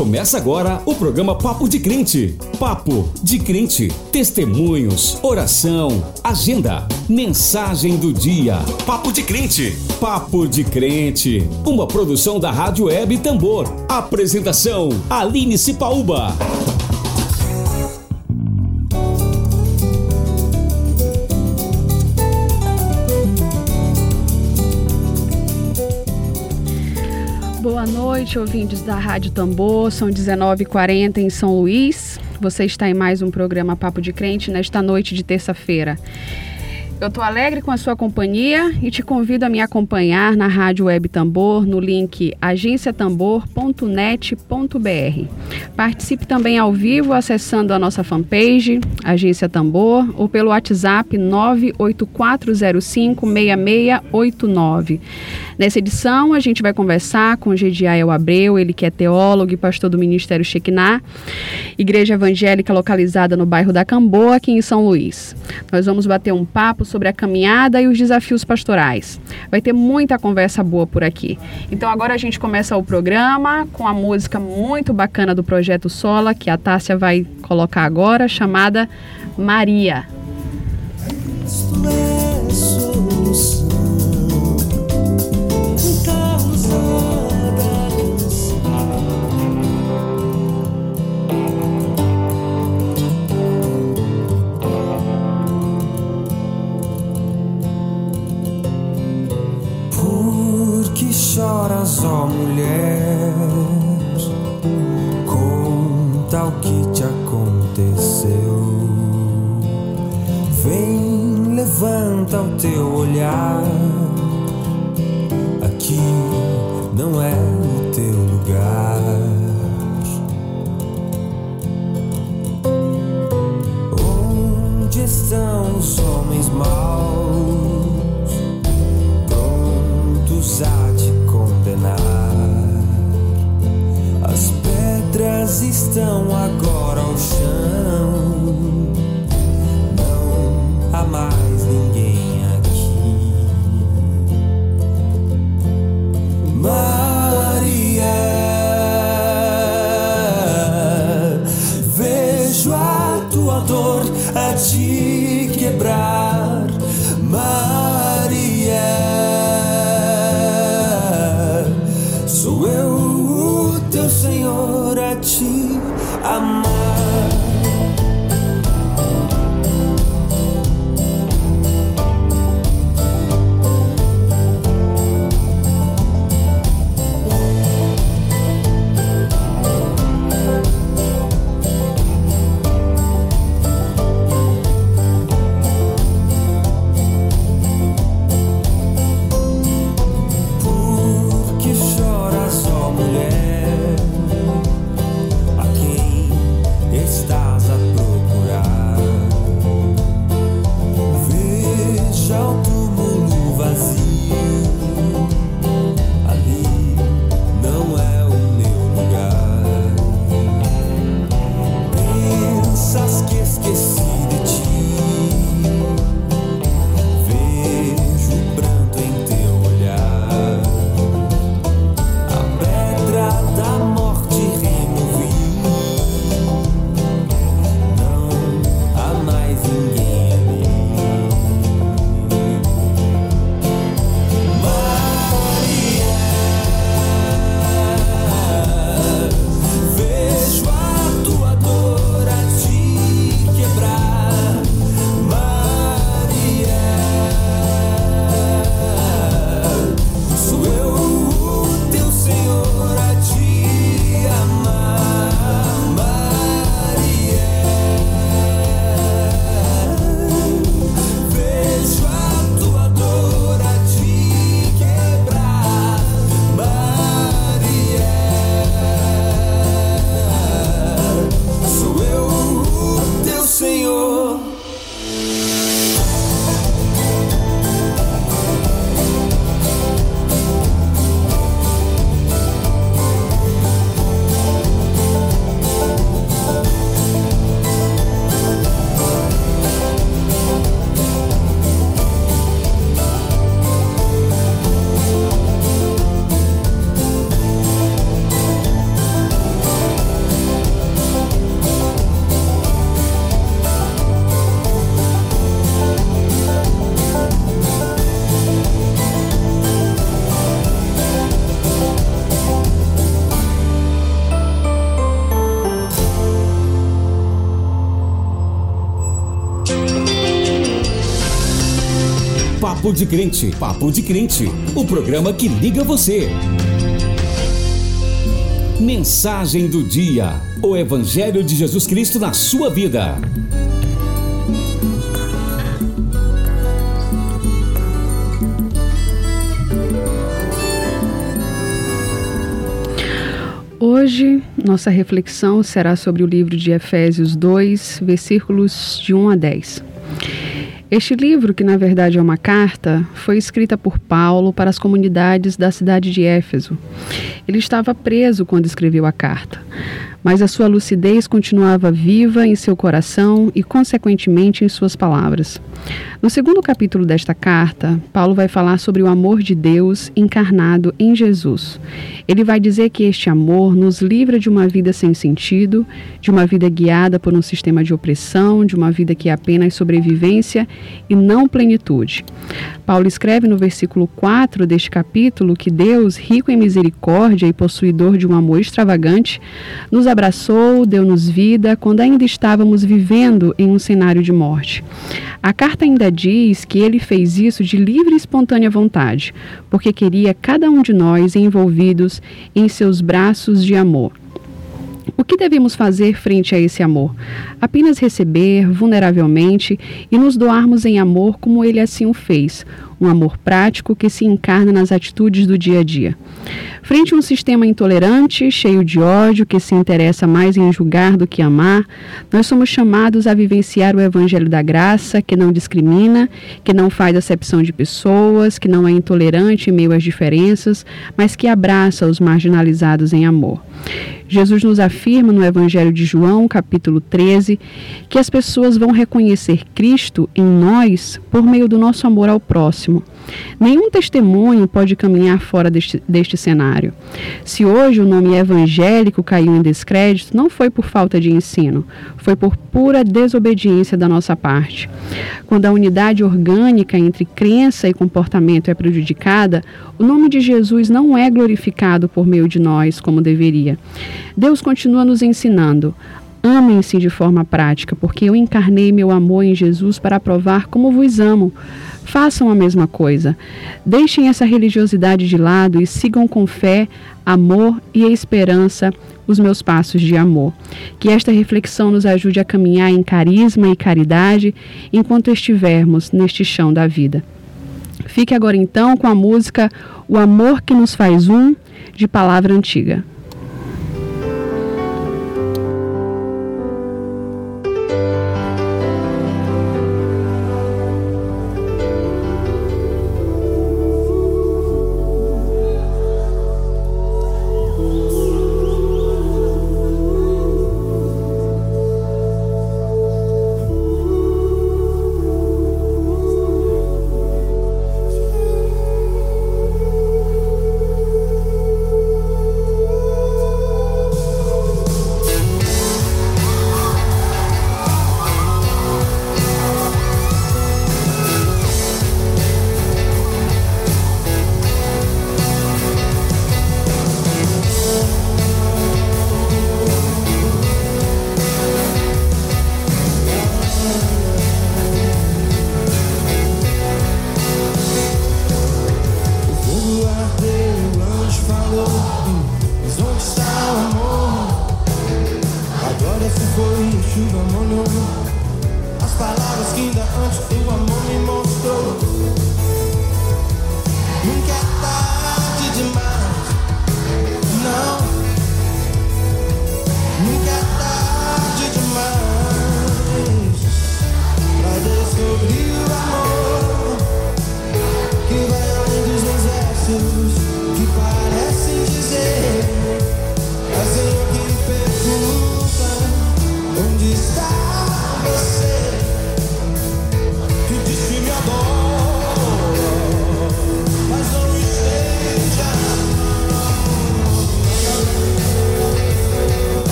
Começa agora o programa Papo de Crente. Papo de Crente. Testemunhos, oração, agenda, mensagem do dia. Papo de Crente. Papo de Crente. Uma produção da Rádio Web Tambor. Apresentação: Aline Cipaúba. Noite, ouvintes da Rádio Tambor. São 19h40 em São Luís. Você está em mais um programa Papo de Crente nesta noite de terça-feira. Eu estou alegre com a sua companhia e te convido a me acompanhar na Rádio Web Tambor no link agenciatambor.net.br. Participe também ao vivo acessando a nossa fanpage Agência Tambor ou pelo WhatsApp 984056689. Nessa edição, a gente vai conversar com Gediael Abreu, ele que é teólogo e pastor do Ministério Shekinah, igreja evangélica localizada no bairro da Camboa, aqui em São Luís. Nós vamos bater um papo sobre a caminhada e os desafios pastorais. Vai ter muita conversa boa por aqui. Então agora a gente começa o programa com a música muito bacana do projeto Sola, que a Tássia vai colocar agora, chamada Maria. Choras, ó mulher? Conta o que te aconteceu. Vem, levanta o teu olhar. Aqui não é o teu lugar. Onde estão os homens maus? Estão agora Papo de Crente. Papo de Crente, o programa que liga você. Mensagem do dia. O Evangelho de Jesus Cristo na sua vida. Hoje, nossa reflexão será sobre o livro de Efésios 2, versículos de 1 a 10. Este livro, que na verdade é uma carta, foi escrita por Paulo para as comunidades da cidade de Éfeso. Ele estava preso quando escreveu a carta mas a sua lucidez continuava viva em seu coração e, consequentemente, em suas palavras. No segundo capítulo desta carta, Paulo vai falar sobre o amor de Deus encarnado em Jesus. Ele vai dizer que este amor nos livra de uma vida sem sentido, de uma vida guiada por um sistema de opressão, de uma vida que é apenas sobrevivência e não plenitude. Paulo escreve no versículo 4 deste capítulo que Deus, rico em misericórdia e possuidor de um amor extravagante, nos abraçou, deu-nos vida quando ainda estávamos vivendo em um cenário de morte. A carta ainda diz que ele fez isso de livre e espontânea vontade, porque queria cada um de nós envolvidos em seus braços de amor. O que devemos fazer frente a esse amor? Apenas receber vulneravelmente e nos doarmos em amor como ele assim o fez, um amor prático que se encarna nas atitudes do dia a dia. Frente a um sistema intolerante, cheio de ódio, que se interessa mais em julgar do que amar, nós somos chamados a vivenciar o Evangelho da Graça, que não discrimina, que não faz acepção de pessoas, que não é intolerante em meio às diferenças, mas que abraça os marginalizados em amor. Jesus nos afirma no Evangelho de João, capítulo 13, que as pessoas vão reconhecer Cristo em nós por meio do nosso amor ao próximo. Nenhum testemunho pode caminhar fora deste, deste cenário. Se hoje o nome evangélico caiu em descrédito, não foi por falta de ensino, foi por pura desobediência da nossa parte. Quando a unidade orgânica entre crença e comportamento é prejudicada, o nome de Jesus não é glorificado por meio de nós como deveria. Deus continua nos ensinando. Amem-se de forma prática, porque eu encarnei meu amor em Jesus para provar como vos amo. Façam a mesma coisa. Deixem essa religiosidade de lado e sigam com fé, amor e esperança os meus passos de amor. Que esta reflexão nos ajude a caminhar em carisma e caridade enquanto estivermos neste chão da vida. Fique agora então com a música O Amor que nos faz um, de palavra antiga.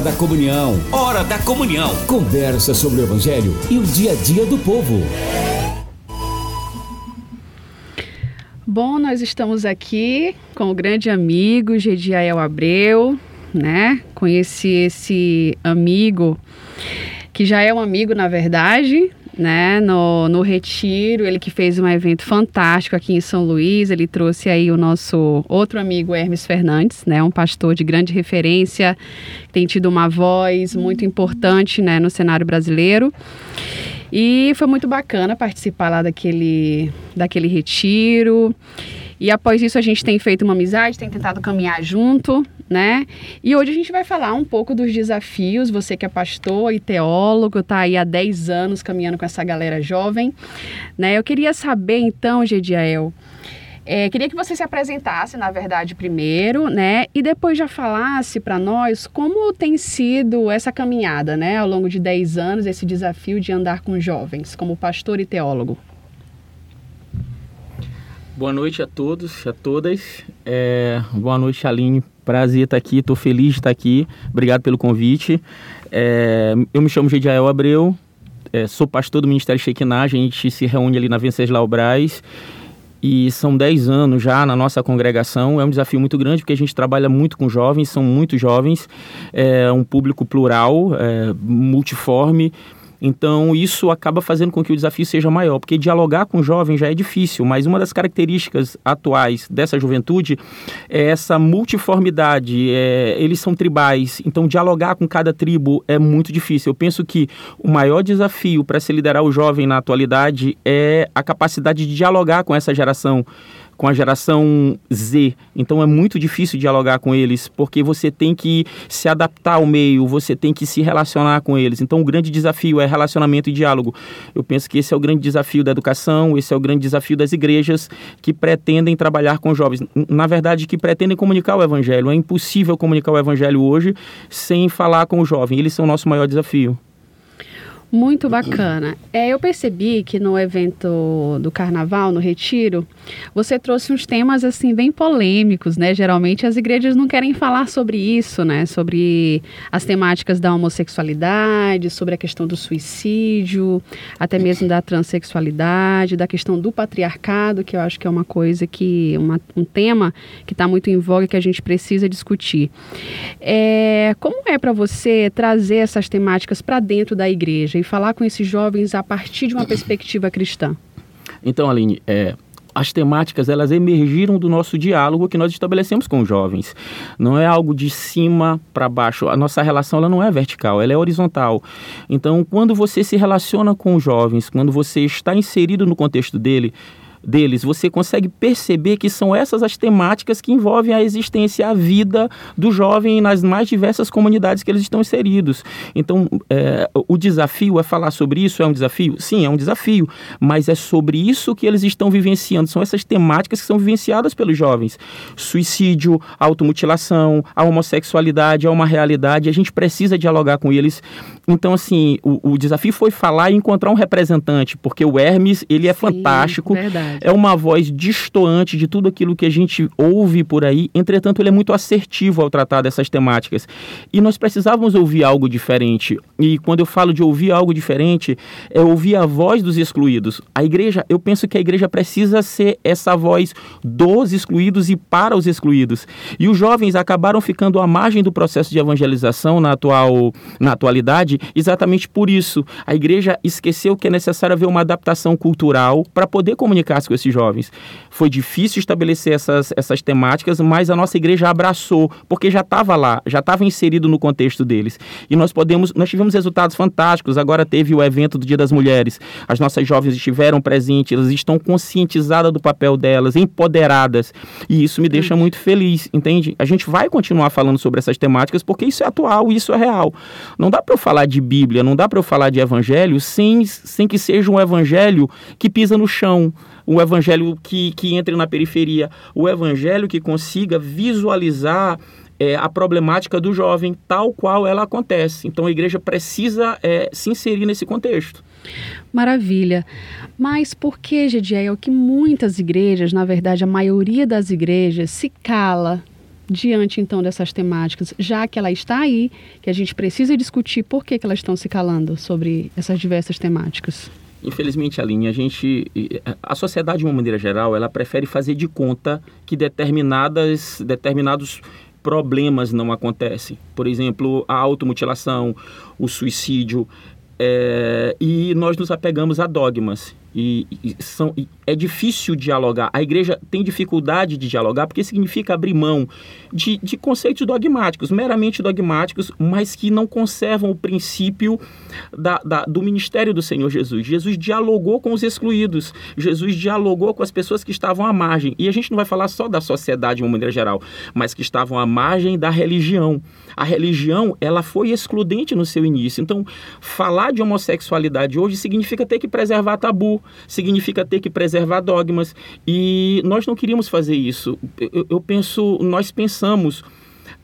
Hora da comunhão. Hora da comunhão. Conversa sobre o evangelho e o dia a dia do povo. Bom, nós estamos aqui com o grande amigo Gediael Abreu, né? Conheci esse amigo que já é um amigo, na verdade, né, no, no Retiro, ele que fez um evento fantástico aqui em São Luís, ele trouxe aí o nosso outro amigo Hermes Fernandes, né, um pastor de grande referência, tem tido uma voz muito importante, né, no cenário brasileiro. E foi muito bacana participar lá daquele, daquele retiro. E após isso a gente tem feito uma amizade, tem tentado caminhar junto, né? E hoje a gente vai falar um pouco dos desafios. Você que é pastor e teólogo, tá aí há 10 anos caminhando com essa galera jovem, né? Eu queria saber então, Gediael, é, queria que você se apresentasse, na verdade, primeiro, né? E depois já falasse para nós como tem sido essa caminhada, né? Ao longo de 10 anos, esse desafio de andar com jovens, como pastor e teólogo. Boa noite a todos, a todas. É, boa noite, Aline. Prazer estar aqui, estou feliz de estar aqui. Obrigado pelo convite. É, eu me chamo Gediael Abreu, é, sou pastor do Ministério Shekinah. A gente se reúne ali na Venceslau Braz. e são 10 anos já na nossa congregação. É um desafio muito grande porque a gente trabalha muito com jovens, são muito jovens, é um público plural, é, multiforme. Então, isso acaba fazendo com que o desafio seja maior, porque dialogar com jovens já é difícil, mas uma das características atuais dessa juventude é essa multiformidade. É, eles são tribais, então dialogar com cada tribo é muito difícil. Eu penso que o maior desafio para se liderar o jovem na atualidade é a capacidade de dialogar com essa geração com a geração Z. Então é muito difícil dialogar com eles, porque você tem que se adaptar ao meio, você tem que se relacionar com eles. Então o grande desafio é relacionamento e diálogo. Eu penso que esse é o grande desafio da educação, esse é o grande desafio das igrejas que pretendem trabalhar com jovens. Na verdade, que pretendem comunicar o evangelho. É impossível comunicar o evangelho hoje sem falar com o jovem. Eles são o nosso maior desafio. Muito bacana. É, eu percebi que no evento do carnaval, no retiro, você trouxe uns temas assim bem polêmicos, né? Geralmente as igrejas não querem falar sobre isso, né? Sobre as temáticas da homossexualidade, sobre a questão do suicídio, até mesmo da transexualidade, da questão do patriarcado, que eu acho que é uma coisa que uma, um tema que está muito em voga que a gente precisa discutir. É, como é para você trazer essas temáticas para dentro da igreja? E falar com esses jovens a partir de uma perspectiva cristã? Então, Aline, é, as temáticas elas emergiram do nosso diálogo que nós estabelecemos com os jovens. Não é algo de cima para baixo. A nossa relação ela não é vertical, ela é horizontal. Então, quando você se relaciona com os jovens, quando você está inserido no contexto dele, deles, você consegue perceber que são essas as temáticas que envolvem a existência, a vida do jovem nas mais diversas comunidades que eles estão inseridos. Então, é, o desafio é falar sobre isso? É um desafio? Sim, é um desafio, mas é sobre isso que eles estão vivenciando. São essas temáticas que são vivenciadas pelos jovens. Suicídio, automutilação, a homossexualidade é uma realidade, a gente precisa dialogar com eles. Então, assim, o, o desafio foi falar e encontrar um representante, porque o Hermes, ele é Sim, fantástico. Verdade. É uma voz distoante de tudo aquilo que a gente ouve por aí, entretanto, ele é muito assertivo ao tratar dessas temáticas. E nós precisávamos ouvir algo diferente. E quando eu falo de ouvir algo diferente, é ouvir a voz dos excluídos. A igreja, eu penso que a igreja precisa ser essa voz dos excluídos e para os excluídos. E os jovens acabaram ficando à margem do processo de evangelização na atual na atualidade, exatamente por isso. A igreja esqueceu que é necessário haver uma adaptação cultural para poder comunicar com esses jovens. Foi difícil estabelecer essas, essas temáticas, mas a nossa igreja abraçou, porque já estava lá, já estava inserido no contexto deles. E nós podemos, nós tivemos resultados fantásticos. Agora teve o evento do Dia das Mulheres. As nossas jovens estiveram presentes, elas estão conscientizadas do papel delas, empoderadas. E isso me deixa muito feliz, entende? A gente vai continuar falando sobre essas temáticas porque isso é atual, isso é real. Não dá para eu falar de Bíblia, não dá para eu falar de evangelho sem, sem que seja um evangelho que pisa no chão, um evangelho que, que entre na periferia, o evangelho que consiga visualizar é, a problemática do jovem tal qual ela acontece. Então a igreja precisa é, se inserir nesse contexto. Maravilha. Mas por que, Gediel, que muitas igrejas, na verdade a maioria das igrejas, se cala diante então dessas temáticas, já que ela está aí, que a gente precisa discutir por que, que elas estão se calando sobre essas diversas temáticas? Infelizmente, Aline, a gente, a sociedade de uma maneira geral, ela prefere fazer de conta que determinadas, determinados problemas não acontecem. Por exemplo, a automutilação, o suicídio, é, e nós nos apegamos a dogmas. E, e, são, e é difícil dialogar. A igreja tem dificuldade de dialogar porque significa abrir mão de, de conceitos dogmáticos, meramente dogmáticos, mas que não conservam o princípio da, da, do ministério do Senhor Jesus. Jesus dialogou com os excluídos, Jesus dialogou com as pessoas que estavam à margem. E a gente não vai falar só da sociedade de uma maneira geral, mas que estavam à margem da religião. A religião, ela foi excludente no seu início. Então, falar de homossexualidade hoje significa ter que preservar tabu significa ter que preservar dogmas. E nós não queríamos fazer isso. Eu, eu penso, nós pensamos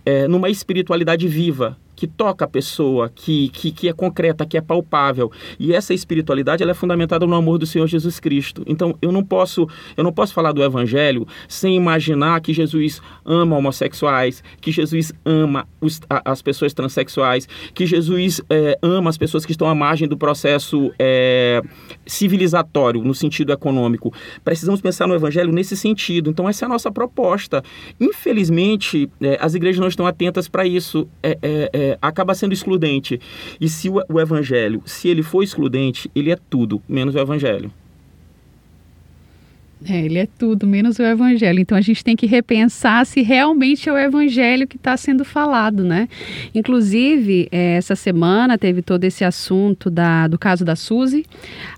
é, numa espiritualidade viva, que toca a pessoa, que, que, que é concreta, que é palpável. E essa espiritualidade ela é fundamentada no amor do Senhor Jesus Cristo. Então eu não posso eu não posso falar do Evangelho sem imaginar que Jesus ama homossexuais, que Jesus ama os, a, as pessoas transexuais, que Jesus é, ama as pessoas que estão à margem do processo é, civilizatório no sentido econômico. Precisamos pensar no Evangelho nesse sentido. Então essa é a nossa proposta. Infelizmente é, as igrejas não estão atentas para isso. É, é, acaba sendo excludente. E se o, o evangelho, se ele for excludente, ele é tudo, menos o evangelho. É, ele é tudo, menos o evangelho. Então a gente tem que repensar se realmente é o evangelho que está sendo falado, né? Inclusive, é, essa semana teve todo esse assunto da, do caso da Suzy,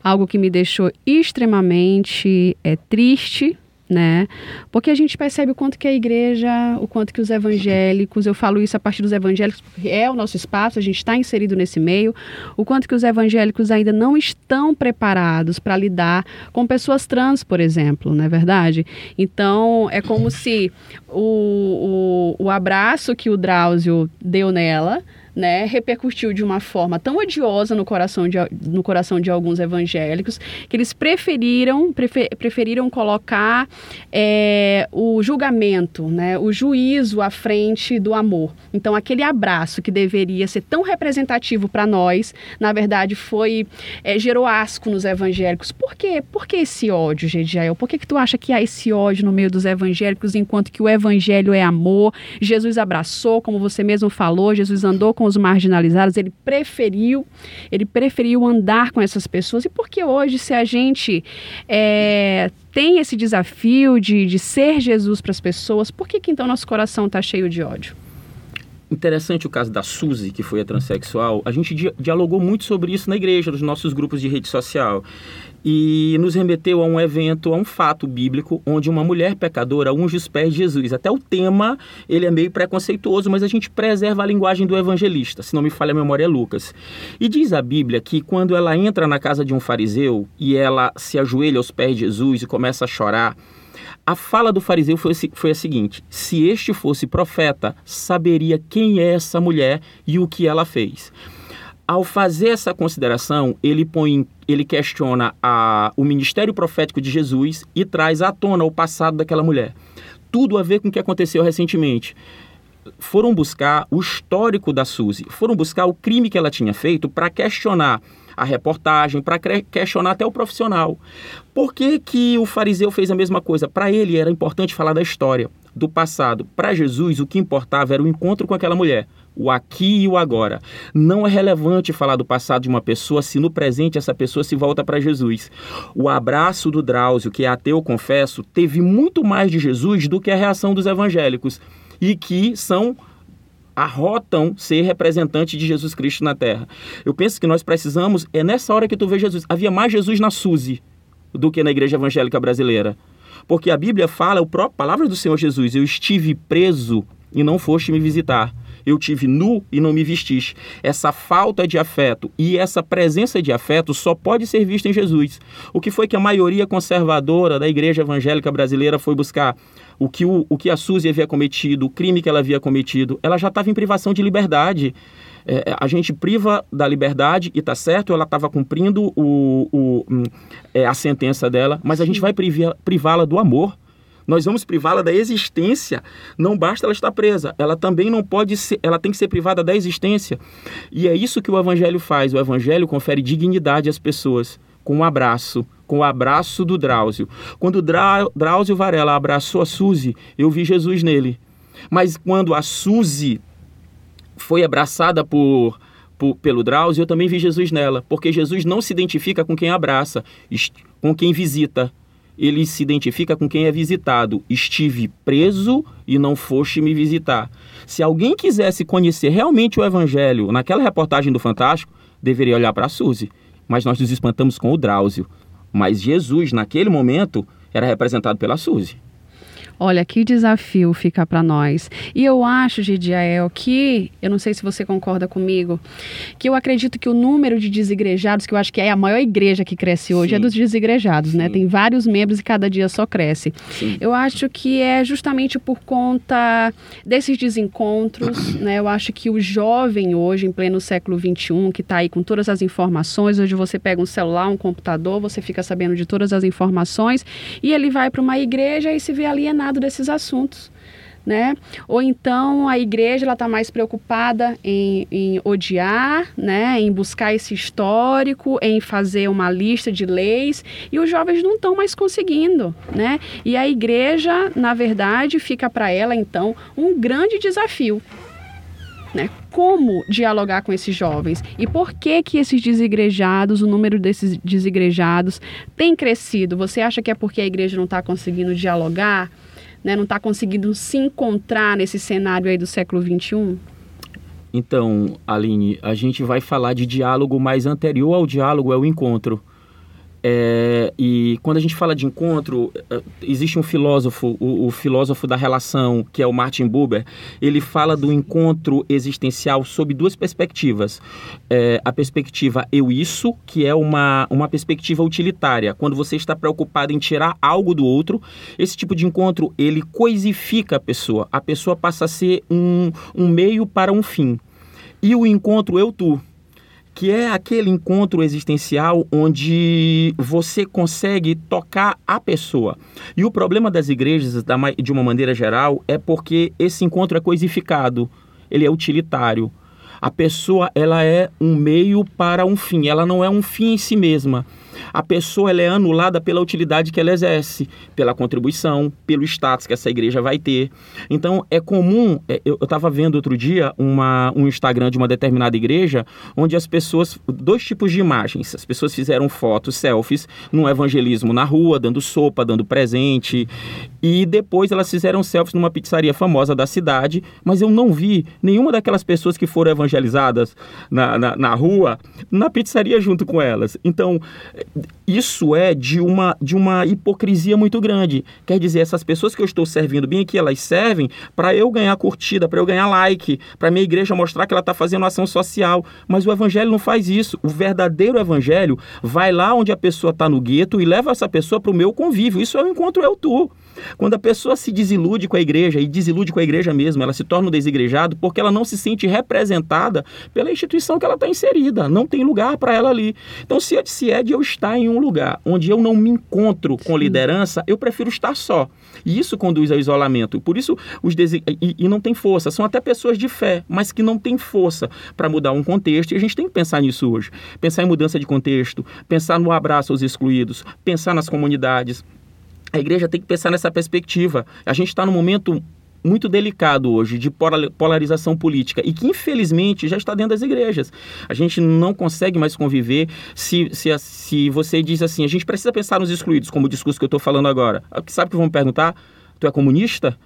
algo que me deixou extremamente é, triste, né? Porque a gente percebe o quanto que a igreja, o quanto que os evangélicos, eu falo isso a partir dos evangélicos, porque é o nosso espaço, a gente está inserido nesse meio, o quanto que os evangélicos ainda não estão preparados para lidar com pessoas trans, por exemplo, não é verdade? Então, é como se o, o, o abraço que o Drauzio deu nela, né, repercutiu de uma forma tão odiosa no coração de, no coração de alguns evangélicos que eles preferiram, prefer, preferiram colocar é, o julgamento, né, o juízo à frente do amor. Então, aquele abraço que deveria ser tão representativo para nós, na verdade, foi é, gerou asco nos evangélicos. Por quê? Por que esse ódio, Gediael? Por que, que tu acha que há esse ódio no meio dos evangélicos, enquanto que o evangelho é amor? Jesus abraçou, como você mesmo falou, Jesus andou com os marginalizados, ele preferiu, ele preferiu andar com essas pessoas. E por que hoje, se a gente é, tem esse desafio de, de ser Jesus para as pessoas, por que, que então nosso coração está cheio de ódio? Interessante o caso da Suzy, que foi a transexual. A gente dialogou muito sobre isso na igreja, nos nossos grupos de rede social e nos remeteu a um evento, a um fato bíblico, onde uma mulher pecadora unge os pés de Jesus. Até o tema, ele é meio preconceituoso, mas a gente preserva a linguagem do evangelista, se não me falha a memória é Lucas. E diz a Bíblia que quando ela entra na casa de um fariseu e ela se ajoelha aos pés de Jesus e começa a chorar, a fala do fariseu foi, foi a seguinte: se este fosse profeta, saberia quem é essa mulher e o que ela fez ao fazer essa consideração, ele põe, ele questiona a, o ministério profético de Jesus e traz à tona o passado daquela mulher. Tudo a ver com o que aconteceu recentemente. Foram buscar o histórico da Suzy, foram buscar o crime que ela tinha feito para questionar a reportagem, para questionar até o profissional. Por que, que o fariseu fez a mesma coisa? Para ele era importante falar da história, do passado. Para Jesus, o que importava era o encontro com aquela mulher o aqui e o agora. Não é relevante falar do passado de uma pessoa se no presente essa pessoa se volta para Jesus. O abraço do Drauzio, que é ateu, confesso, teve muito mais de Jesus do que a reação dos evangélicos e que são arrotam ser representante de Jesus Cristo na Terra. Eu penso que nós precisamos, é nessa hora que tu vê Jesus. Havia mais Jesus na Suzy do que na igreja evangélica brasileira. Porque a Bíblia fala, a própria palavra do Senhor Jesus, eu estive preso e não foste me visitar eu tive nu e não me vestiste. Essa falta de afeto e essa presença de afeto só pode ser vista em Jesus. O que foi que a maioria conservadora da igreja evangélica brasileira foi buscar? O que, o, o que a Suzy havia cometido, o crime que ela havia cometido, ela já estava em privação de liberdade. É, a gente priva da liberdade e tá certo, ela estava cumprindo o, o, hum, é, a sentença dela, mas a gente vai privá-la do amor nós vamos privá-la da existência. Não basta ela estar presa, ela também não pode ser, ela tem que ser privada da existência. E é isso que o evangelho faz. O evangelho confere dignidade às pessoas com um abraço, com o abraço do Drauzio. Quando Drauzio Varela abraçou a Suzy, eu vi Jesus nele. Mas quando a Suzy foi abraçada por, pelo Drauzio, eu também vi Jesus nela, porque Jesus não se identifica com quem abraça, com quem visita ele se identifica com quem é visitado. Estive preso e não foste me visitar. Se alguém quisesse conhecer realmente o Evangelho naquela reportagem do Fantástico, deveria olhar para a Suzy. Mas nós nos espantamos com o Drauzio. Mas Jesus, naquele momento, era representado pela Suzy. Olha, que desafio fica para nós. E eu acho, Gidiael, que, eu não sei se você concorda comigo, que eu acredito que o número de desigrejados, que eu acho que é a maior igreja que cresce hoje, é Sim. é dos desigrejados, né? Tem vários membros e cada dia só cresce. Sim. Eu acho que é justamente por conta desses desencontros, né? Eu acho que o jovem hoje, em pleno século XXI, que está aí com todas as informações, hoje você pega um celular, um computador, você fica sabendo de todas as informações, e ele vai para uma igreja e se vê alienado desses assuntos. Né? Ou então a igreja está mais preocupada em, em, odiar, né? Em buscar esse histórico, em fazer uma lista de leis e os jovens não estão mais conseguindo, né? E a igreja, na verdade, fica para ela então um grande desafio, né? Como dialogar com esses jovens e por que que esses desigrejados, o número desses desigrejados tem crescido? Você acha que é porque a igreja não está conseguindo dialogar, né? Não está conseguindo se encontrar nesse cenário aí do século 21? Então, Aline, a gente vai falar de diálogo, mas anterior ao diálogo é o encontro. É, e quando a gente fala de encontro, é, existe um filósofo, o, o, filósofo da relação, que é o Martin Buber, ele fala do encontro existencial sob duas perspectivas. É, a perspectiva eu-isso, que é uma, uma perspectiva utilitária, quando você está preocupado em tirar algo do outro, esse tipo de encontro, ele coisifica a pessoa. A pessoa passa a ser um, um meio para um fim. E o encontro eu-tu, que é aquele encontro existencial onde você consegue tocar a pessoa. E o problema das igrejas, de uma maneira geral, é porque esse encontro é coisificado, ele é utilitário. A pessoa ela é um meio para um fim, ela não é um fim em si mesma a pessoa ela é anulada pela utilidade que ela exerce, pela contribuição, pelo status que essa igreja vai ter. Então, é comum, é, eu estava vendo outro dia uma, um Instagram de uma determinada igreja, onde as pessoas, dois tipos de imagens, as pessoas fizeram fotos, selfies, num evangelismo na rua, dando sopa, dando presente, e depois elas fizeram selfies numa pizzaria famosa da cidade, mas eu não vi nenhuma daquelas pessoas que foram evangelizadas na, na, na rua na pizzaria junto com elas. Então, isso é de uma, de uma hipocrisia muito grande. Quer dizer, essas pessoas que eu estou servindo bem aqui, elas servem para eu ganhar curtida, para eu ganhar like, para minha igreja mostrar que ela está fazendo ação social. Mas o evangelho não faz isso. O verdadeiro evangelho vai lá onde a pessoa está no gueto e leva essa pessoa para o meu convívio. Isso é o encontro eu tu. Quando a pessoa se desilude com a igreja, e desilude com a igreja mesmo, ela se torna um desigrejado porque ela não se sente representada pela instituição que ela está inserida. Não tem lugar para ela ali. Então, se, se é de eu estar em um lugar onde eu não me encontro com Sim. liderança, eu prefiro estar só. E isso conduz ao isolamento. Por isso, os desi... e, e não tem força. São até pessoas de fé, mas que não têm força para mudar um contexto. E a gente tem que pensar nisso hoje. Pensar em mudança de contexto, pensar no abraço aos excluídos, pensar nas comunidades. A igreja tem que pensar nessa perspectiva. A gente está num momento muito delicado hoje de polarização política e que infelizmente já está dentro das igrejas. A gente não consegue mais conviver se, se, se você diz assim, a gente precisa pensar nos excluídos, como o discurso que eu estou falando agora. Sabe o que vão me perguntar? Tu é comunista?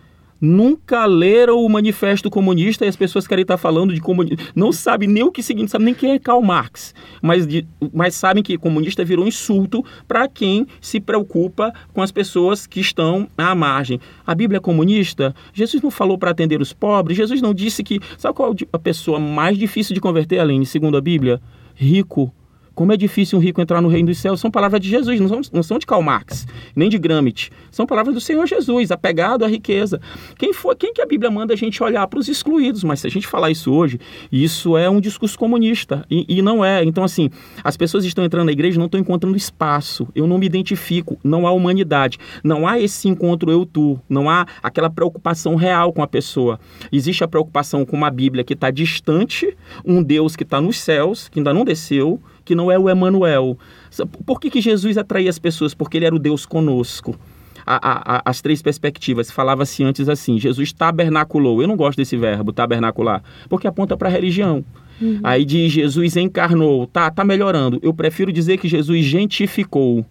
Nunca leram o Manifesto Comunista e as pessoas querem estar falando de comunismo. Não sabem nem o que seguinte, sabem nem quem é Karl Marx, mas, de, mas sabem que comunista virou insulto para quem se preocupa com as pessoas que estão à margem. A Bíblia é comunista? Jesus não falou para atender os pobres? Jesus não disse que. Sabe qual a pessoa mais difícil de converter, Aline, segundo a Bíblia? Rico como é difícil um rico entrar no reino dos céus. São palavras de Jesus, não são, não são de Karl Marx, nem de Gramsci. São palavras do Senhor Jesus, apegado à riqueza. Quem, foi, quem que a Bíblia manda a gente olhar para os excluídos? Mas se a gente falar isso hoje, isso é um discurso comunista. E, e não é. Então, assim, as pessoas estão entrando na igreja não estão encontrando espaço. Eu não me identifico. Não há humanidade. Não há esse encontro eu-tu. Não há aquela preocupação real com a pessoa. Existe a preocupação com uma Bíblia que está distante, um Deus que está nos céus, que ainda não desceu, que não é o Emanuel. Por que, que Jesus atraía as pessoas? Porque ele era o Deus conosco. A, a, as três perspectivas. Falava-se antes assim: Jesus tabernaculou. Eu não gosto desse verbo, tabernacular, porque aponta para a religião. Uhum. Aí diz Jesus encarnou. Tá, tá melhorando. Eu prefiro dizer que Jesus gentificou,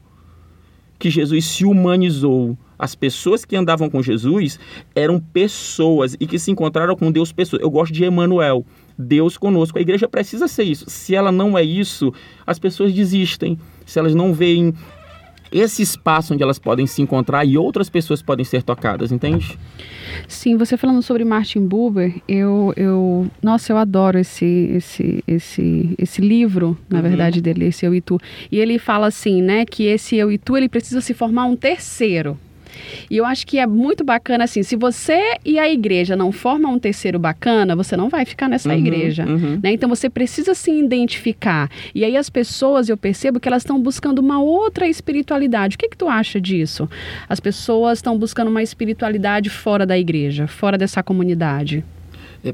que Jesus se humanizou. As pessoas que andavam com Jesus eram pessoas e que se encontraram com Deus pessoas. Eu gosto de Emanuel. Deus conosco. A igreja precisa ser isso. Se ela não é isso, as pessoas desistem. Se elas não veem esse espaço onde elas podem se encontrar e outras pessoas podem ser tocadas, entende? Sim, você falando sobre Martin Buber, eu, eu nossa, eu adoro esse esse esse esse livro, na uhum. verdade dele, esse Eu e Tu. E ele fala assim, né, que esse Eu e Tu ele precisa se formar um terceiro. E eu acho que é muito bacana assim, se você e a igreja não formam um terceiro bacana, você não vai ficar nessa uhum, igreja. Uhum. Né? Então você precisa se identificar. E aí as pessoas, eu percebo que elas estão buscando uma outra espiritualidade. O que, que tu acha disso? As pessoas estão buscando uma espiritualidade fora da igreja, fora dessa comunidade. É,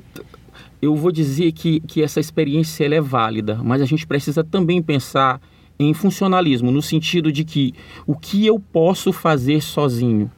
eu vou dizer que, que essa experiência é válida, mas a gente precisa também pensar em funcionalismo, no sentido de que o que eu posso fazer sozinho?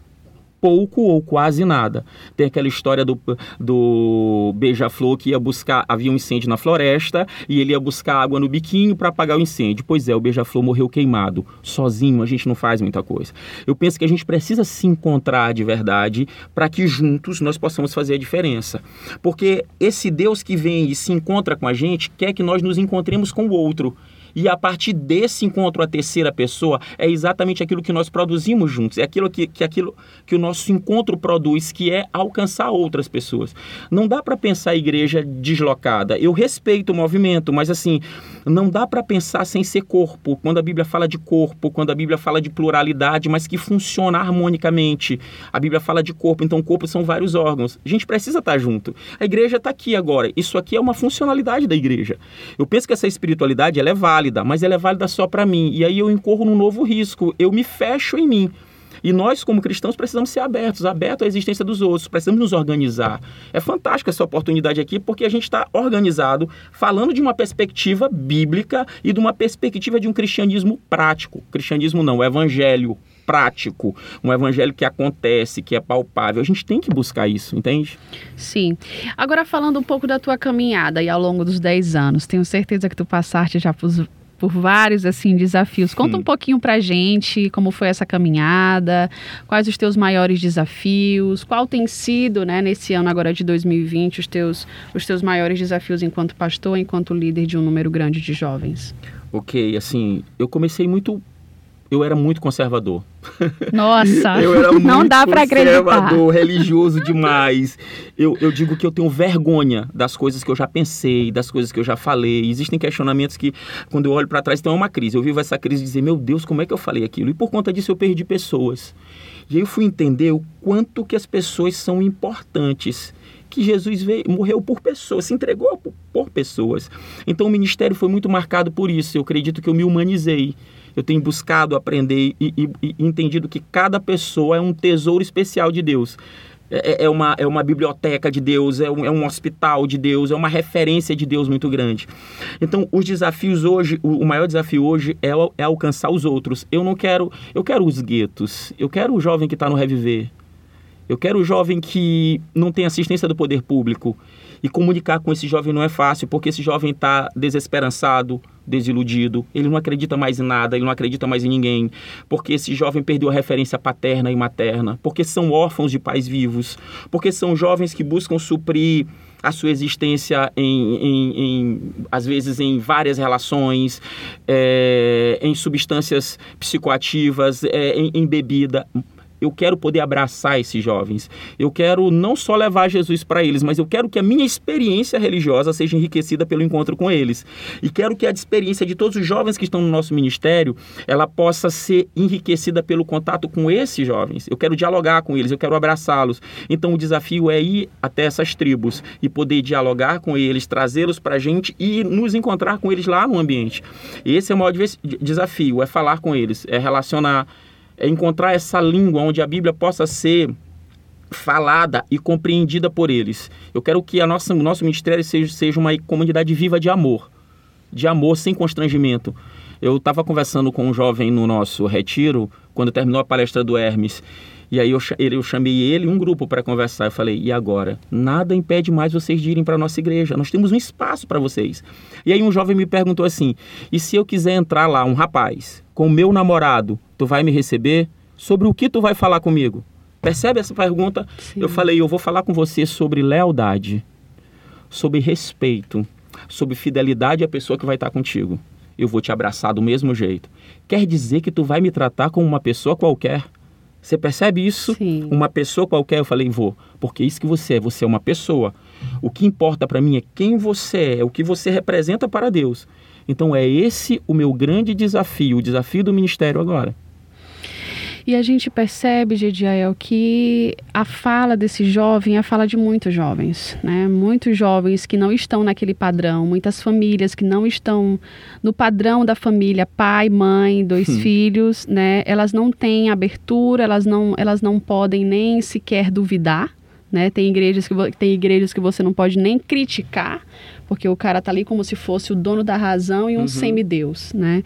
pouco ou quase nada. Tem aquela história do, do beija-flor que ia buscar, havia um incêndio na floresta e ele ia buscar água no biquinho para apagar o incêndio. Pois é, o beija-flor morreu queimado. Sozinho a gente não faz muita coisa. Eu penso que a gente precisa se encontrar de verdade para que juntos nós possamos fazer a diferença. Porque esse Deus que vem e se encontra com a gente quer que nós nos encontremos com o outro. E a partir desse encontro a terceira pessoa é exatamente aquilo que nós produzimos juntos, é aquilo que, que, aquilo que o nosso encontro produz, que é alcançar outras pessoas. Não dá para pensar a igreja deslocada. Eu respeito o movimento, mas assim, não dá para pensar sem ser corpo. Quando a Bíblia fala de corpo, quando a Bíblia fala de pluralidade, mas que funciona harmonicamente. A Bíblia fala de corpo, então corpo são vários órgãos. A gente precisa estar junto. A igreja está aqui agora. Isso aqui é uma funcionalidade da igreja. Eu penso que essa espiritualidade ela é válida, mas ela é válida só para mim. E aí eu incorro num novo risco. Eu me fecho em mim. E nós, como cristãos, precisamos ser abertos, abertos à existência dos outros, precisamos nos organizar. É fantástica essa oportunidade aqui, porque a gente está organizado, falando de uma perspectiva bíblica e de uma perspectiva de um cristianismo prático. Cristianismo não, o evangelho prático, um evangelho que acontece, que é palpável. A gente tem que buscar isso, entende? Sim. Agora falando um pouco da tua caminhada e ao longo dos 10 anos, tenho certeza que tu passaste já por, por vários assim desafios. Conta um pouquinho pra gente como foi essa caminhada, quais os teus maiores desafios, qual tem sido, né, nesse ano agora de 2020, os teus os teus maiores desafios enquanto pastor, enquanto líder de um número grande de jovens. OK, assim, eu comecei muito eu era muito conservador. Nossa, eu era muito não dá para conservador, religioso demais. Eu, eu digo que eu tenho vergonha das coisas que eu já pensei, das coisas que eu já falei. Existem questionamentos que, quando eu olho para trás, então é uma crise. Eu vivo essa crise de dizer, meu Deus, como é que eu falei aquilo? E por conta disso eu perdi pessoas. E aí eu fui entender o quanto que as pessoas são importantes que Jesus veio, morreu por pessoas, se entregou por, por pessoas. Então o ministério foi muito marcado por isso. Eu acredito que eu me humanizei eu tenho buscado aprender e, e, e entendido que cada pessoa é um tesouro especial de Deus. É, é, é, uma, é uma biblioteca de Deus, é um, é um hospital de Deus, é uma referência de Deus muito grande. Então, os desafios hoje, o, o maior desafio hoje é, é, alcançar os outros. Eu não quero, eu quero os guetos, eu quero o jovem que está no Reviver, eu quero o jovem que não tem assistência do poder público. E comunicar com esse jovem não é fácil, porque esse jovem está desesperançado, desiludido, ele não acredita mais em nada, ele não acredita mais em ninguém, porque esse jovem perdeu a referência paterna e materna, porque são órfãos de pais vivos, porque são jovens que buscam suprir a sua existência em, em, em às vezes em várias relações, é, em substâncias psicoativas, é, em, em bebida eu quero poder abraçar esses jovens. Eu quero não só levar Jesus para eles, mas eu quero que a minha experiência religiosa seja enriquecida pelo encontro com eles. E quero que a experiência de todos os jovens que estão no nosso ministério, ela possa ser enriquecida pelo contato com esses jovens. Eu quero dialogar com eles, eu quero abraçá-los. Então o desafio é ir até essas tribos e poder dialogar com eles, trazê-los para a gente e nos encontrar com eles lá no ambiente. Esse é o maior desafio, é falar com eles, é relacionar é encontrar essa língua onde a Bíblia possa ser falada e compreendida por eles. Eu quero que a nossa, o nosso ministério seja, seja uma comunidade viva de amor, de amor sem constrangimento. Eu estava conversando com um jovem no nosso retiro, quando terminou a palestra do Hermes, e aí eu, eu chamei ele e um grupo para conversar. Eu falei, e agora? Nada impede mais vocês de irem para a nossa igreja. Nós temos um espaço para vocês. E aí um jovem me perguntou assim, e se eu quiser entrar lá, um rapaz, com o meu namorado, tu vai me receber? Sobre o que tu vai falar comigo? Percebe essa pergunta? Sim. Eu falei, eu vou falar com você sobre lealdade, sobre respeito, sobre fidelidade à pessoa que vai estar contigo. eu vou te abraçar do mesmo jeito. Quer dizer que tu vai me tratar como uma pessoa qualquer? Você percebe isso? Sim. Uma pessoa qualquer, eu falei, vou, porque isso que você é, você é uma pessoa. O que importa para mim é quem você é o que você representa para Deus. Então é esse o meu grande desafio, o desafio do ministério agora. E a gente percebe, Gediael, que a fala desse jovem é a fala de muitos jovens, né? Muitos jovens que não estão naquele padrão, muitas famílias que não estão no padrão da família, pai, mãe, dois hum. filhos, né? Elas não têm abertura, elas não, elas não podem nem sequer duvidar, né? Tem igrejas que tem igrejas que você não pode nem criticar, porque o cara tá ali como se fosse o dono da razão e um uhum. semideus, né?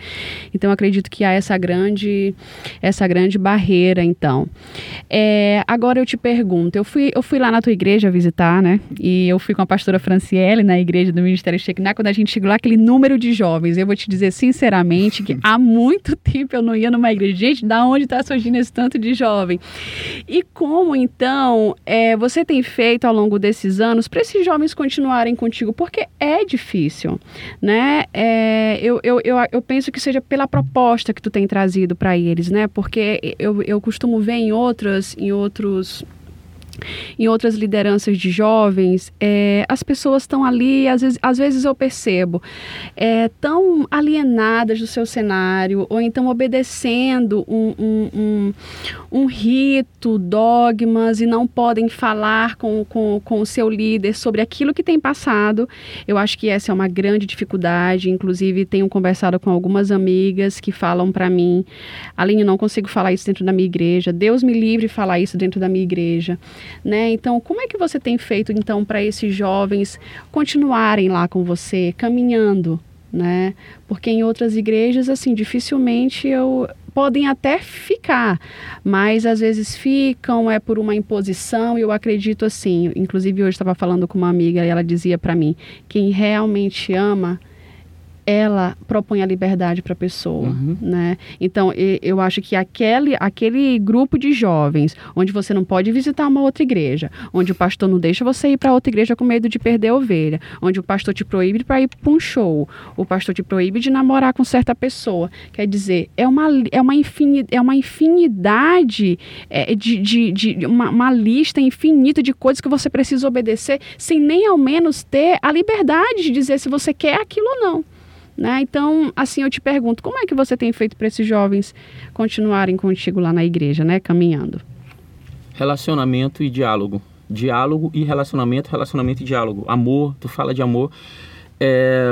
Então acredito que há essa grande essa grande barreira, então. É, agora eu te pergunto, eu fui eu fui lá na tua igreja visitar, né? E eu fui com a pastora Franciele na igreja do Ministério Shekinah, quando a gente chegou lá aquele número de jovens, eu vou te dizer sinceramente que há muito tempo eu não ia numa igreja. Gente, da onde está surgindo esse tanto de jovem? E como então é, você tem feito ao longo desses anos para esses jovens continuarem contigo? Porque é difícil, né? É, eu, eu, eu, eu, penso que seja pela proposta que tu tem trazido para eles, né? Porque eu, eu costumo ver em outras, em outros em outras lideranças de jovens, é, as pessoas estão ali, às vezes, às vezes eu percebo, é, tão alienadas do seu cenário, ou então obedecendo um, um, um, um rito, dogmas, e não podem falar com, com, com o seu líder sobre aquilo que tem passado. Eu acho que essa é uma grande dificuldade, inclusive tenho conversado com algumas amigas que falam para mim, Aline, não consigo falar isso dentro da minha igreja, Deus me livre de falar isso dentro da minha igreja né? Então, como é que você tem feito então para esses jovens continuarem lá com você, caminhando, né? Porque em outras igrejas assim, dificilmente eu podem até ficar, mas às vezes ficam é por uma imposição e eu acredito assim, inclusive hoje estava falando com uma amiga e ela dizia para mim, quem realmente ama ela propõe a liberdade para a pessoa, uhum. né? Então, eu acho que aquele, aquele grupo de jovens, onde você não pode visitar uma outra igreja, onde o pastor não deixa você ir para outra igreja com medo de perder a ovelha, onde o pastor te proíbe para ir para um show, o pastor te proíbe de namorar com certa pessoa, quer dizer, é uma, é uma, infini, é uma infinidade é, de, de, de uma, uma lista infinita de coisas que você precisa obedecer, sem nem ao menos ter a liberdade de dizer se você quer aquilo ou não. Né? Então, assim, eu te pergunto, como é que você tem feito para esses jovens continuarem contigo lá na igreja, né, caminhando? Relacionamento e diálogo. Diálogo e relacionamento, relacionamento e diálogo. Amor, tu fala de amor. É,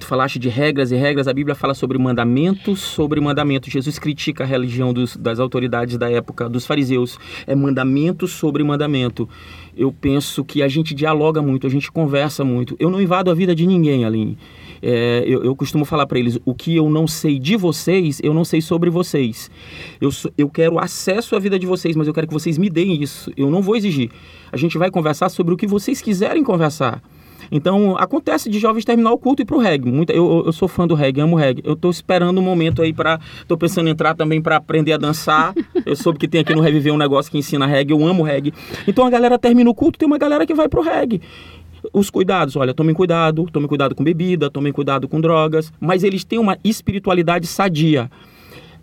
tu falaste de regras e regras, a Bíblia fala sobre mandamentos sobre mandamentos. Jesus critica a religião dos, das autoridades da época, dos fariseus. É mandamento sobre mandamento. Eu penso que a gente dialoga muito, a gente conversa muito. Eu não invado a vida de ninguém, Aline. É, eu, eu, costumo falar para eles: o que eu não sei de vocês, eu não sei sobre vocês. Eu, eu quero acesso à vida de vocês, mas eu quero que vocês me deem isso. Eu não vou exigir. A gente vai conversar sobre o que vocês quiserem conversar. Então, acontece de jovens terminar o culto e ir pro reggae. Muita, eu, eu sou fã do reggae, amo reggae. Eu tô esperando um momento aí para Tô pensando em entrar também para aprender a dançar. Eu soube que tem aqui no Reviver um negócio que ensina reggae, eu amo reggae. Então a galera termina o culto, tem uma galera que vai pro reggae os cuidados, olha, tomem cuidado, tomem cuidado com bebida, tomem cuidado com drogas, mas eles têm uma espiritualidade sadia.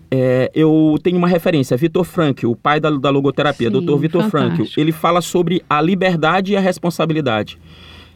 É, eu tenho uma referência, Vitor Frankl, o pai da, da logoterapia, Dr. Vitor Frankl. Ele fala sobre a liberdade e a responsabilidade.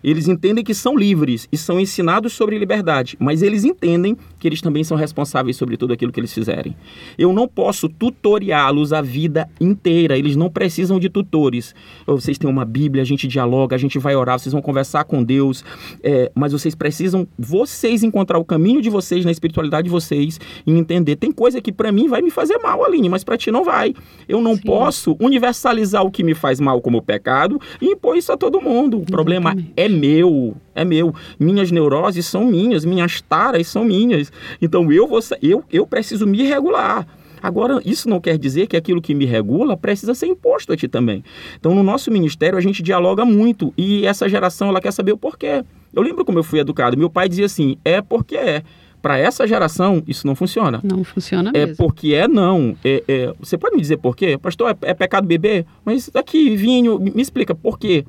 Eles entendem que são livres e são ensinados sobre liberdade, mas eles entendem que eles também são responsáveis sobre tudo aquilo que eles fizerem. Eu não posso tutoriá-los a vida inteira, eles não precisam de tutores. Vocês têm uma Bíblia, a gente dialoga, a gente vai orar, vocês vão conversar com Deus, é, mas vocês precisam, vocês encontrar o caminho de vocês, na espiritualidade de vocês e entender. Tem coisa que para mim vai me fazer mal, Aline, mas para ti não vai. Eu não Sim. posso universalizar o que me faz mal como pecado e impor isso a todo mundo. O problema é meu, é meu. Minhas neuroses são minhas, minhas taras são minhas. Então eu vou eu, eu preciso me regular. Agora, isso não quer dizer que aquilo que me regula precisa ser imposto a ti também. Então, no nosso ministério, a gente dialoga muito e essa geração ela quer saber o porquê. Eu lembro como eu fui educado. Meu pai dizia assim: é porque é. Para essa geração, isso não funciona. Não funciona é mesmo. É porque é não. É, é, você pode me dizer por quê? Pastor, é, é pecado beber? Mas aqui, vinho, me explica por quê.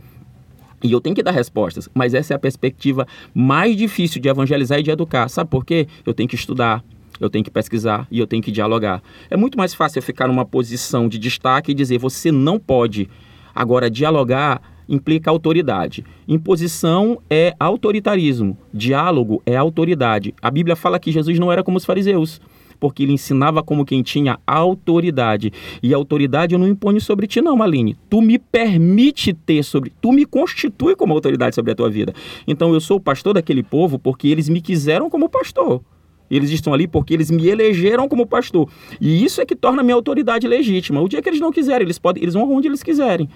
E eu tenho que dar respostas, mas essa é a perspectiva mais difícil de evangelizar e de educar. Sabe por quê? Eu tenho que estudar, eu tenho que pesquisar e eu tenho que dialogar. É muito mais fácil eu ficar numa posição de destaque e dizer você não pode. Agora, dialogar implica autoridade. Imposição é autoritarismo. Diálogo é autoridade. A Bíblia fala que Jesus não era como os fariseus porque ele ensinava como quem tinha autoridade. E a autoridade eu não imponho sobre ti, não, Maline. Tu me permite ter sobre. Tu me constitui como autoridade sobre a tua vida. Então eu sou o pastor daquele povo porque eles me quiseram como pastor. Eles estão ali porque eles me elegeram como pastor. E isso é que torna a minha autoridade legítima. O dia que eles não quiserem, eles podem, eles vão onde eles quiserem.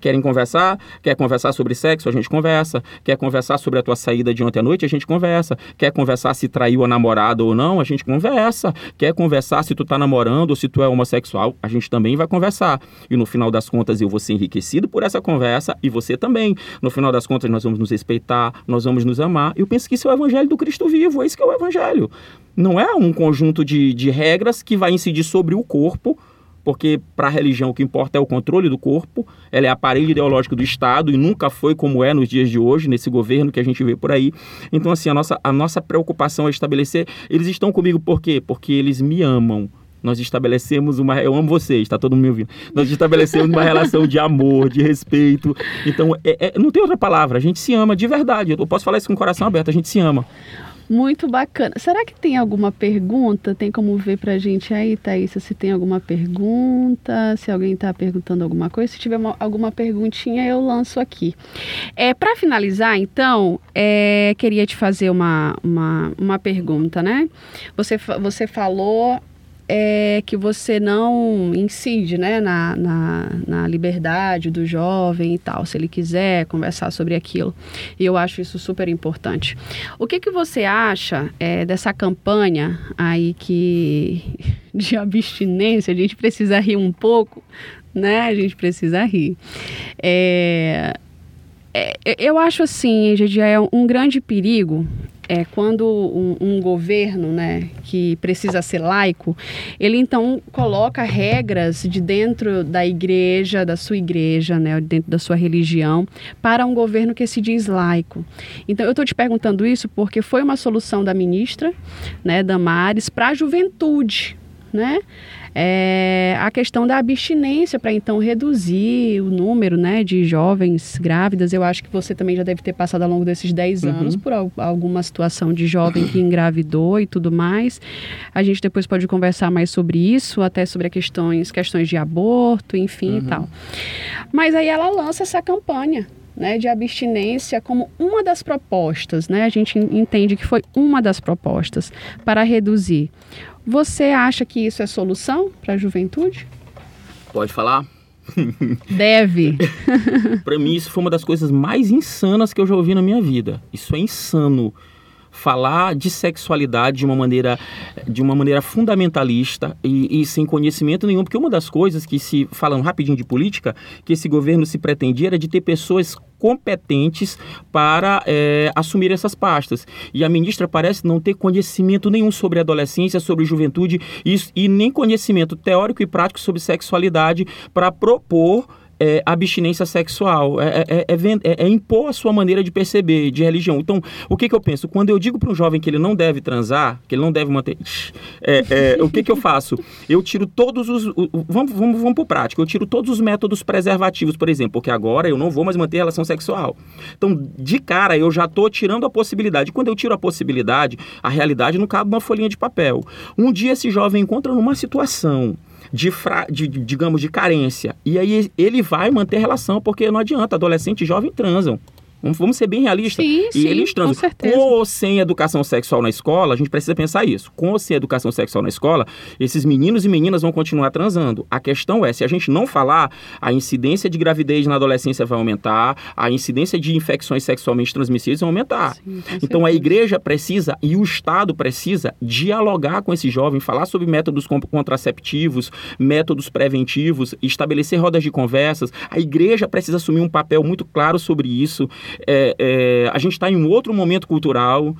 Querem conversar? Quer conversar sobre sexo? A gente conversa. Quer conversar sobre a tua saída de ontem à noite? A gente conversa. Quer conversar se traiu a namorada ou não? A gente conversa. Quer conversar se tu tá namorando ou se tu é homossexual? A gente também vai conversar. E no final das contas eu vou ser enriquecido por essa conversa e você também. No final das contas nós vamos nos respeitar, nós vamos nos amar. Eu penso que isso é o evangelho do Cristo vivo. É isso que é o evangelho. Não é um conjunto de, de regras que vai incidir sobre o corpo porque para a religião o que importa é o controle do corpo, ela é aparelho ideológico do Estado e nunca foi como é nos dias de hoje, nesse governo que a gente vê por aí. Então, assim, a nossa, a nossa preocupação é estabelecer. Eles estão comigo por quê? Porque eles me amam. Nós estabelecemos uma. Eu amo vocês, está todo mundo me ouvindo. Nós estabelecemos uma relação de amor, de respeito. Então, é, é, não tem outra palavra. A gente se ama de verdade. Eu posso falar isso com o coração aberto. A gente se ama. Muito bacana. Será que tem alguma pergunta? Tem como ver pra gente aí, Thaís, se tem alguma pergunta, se alguém está perguntando alguma coisa. Se tiver uma, alguma perguntinha, eu lanço aqui. É, para finalizar, então, é, queria te fazer uma, uma, uma pergunta, né? Você, você falou é que você não incide né, na, na, na, liberdade do jovem e tal, se ele quiser conversar sobre aquilo. E eu acho isso super importante. O que, que você acha é, dessa campanha aí que de abstinência? A gente precisa rir um pouco, né? A gente precisa rir. É, é, eu acho assim, Gigi, é um grande perigo é, quando um, um, governo né, que precisa ser laico, ele então coloca regras de dentro da igreja, da sua igreja, né, dentro da sua religião, para um governo que se diz laico. Então, eu estou te perguntando isso porque foi uma solução da ministra, né, Damares, para a juventude. Né? é, a questão da abstinência para então reduzir o número né, de jovens grávidas. Eu acho que você também já deve ter passado ao longo desses 10 uhum. anos por alguma situação de jovem que engravidou e tudo mais. A gente depois pode conversar mais sobre isso, até sobre questões, questões de aborto, enfim uhum. e tal. Mas aí ela lança essa campanha né, de abstinência como uma das propostas, né? A gente entende que foi uma das propostas para reduzir você acha que isso é solução para a juventude? Pode falar? Deve. para mim, isso foi uma das coisas mais insanas que eu já ouvi na minha vida. Isso é insano falar de sexualidade de uma maneira, de uma maneira fundamentalista e, e, sem conhecimento nenhum, porque uma das coisas que se, falando rapidinho de política, que esse governo se pretendia era de ter pessoas competentes para é, assumir essas pastas. E a ministra parece não ter conhecimento nenhum sobre adolescência, sobre juventude e, e nem conhecimento teórico e prático sobre sexualidade para propor é, abstinência sexual, é, é, é, é, impor a sua maneira de perceber, de religião. Então, o que, que eu penso? Quando eu digo para um jovem que ele não deve transar, que ele não deve manter. o que, que eu faço? Eu tiro todos os. Vamos, vamos, vamos para o prático. Eu tiro todos os métodos preservativos, por exemplo, porque agora eu não vou mais manter relação sexual. Então, de cara, eu já estou tirando a possibilidade. Quando eu tiro a possibilidade, a realidade não cabe uma folhinha de papel. Um dia esse jovem encontra numa situação de, fra, de, digamos, de carência. E aí ele vai manter relação, porque não adianta, adolescente e jovem transam. Vamos ser bem realistas. Sim, e sim, eles transam. Com, certeza. com ou sem educação sexual na escola, a gente precisa pensar isso. Com ou sem educação sexual na escola, esses meninos e meninas vão continuar transando. A questão é, se a gente não falar, a incidência de gravidez na adolescência vai aumentar, a incidência de infecções sexualmente transmissíveis vai aumentar. Sim, então a igreja precisa e o Estado precisa dialogar com esse jovem, falar sobre métodos contraceptivos, métodos preventivos, estabelecer rodas de conversas. A igreja precisa assumir um papel muito claro sobre isso é, é, a gente está em um outro momento cultural.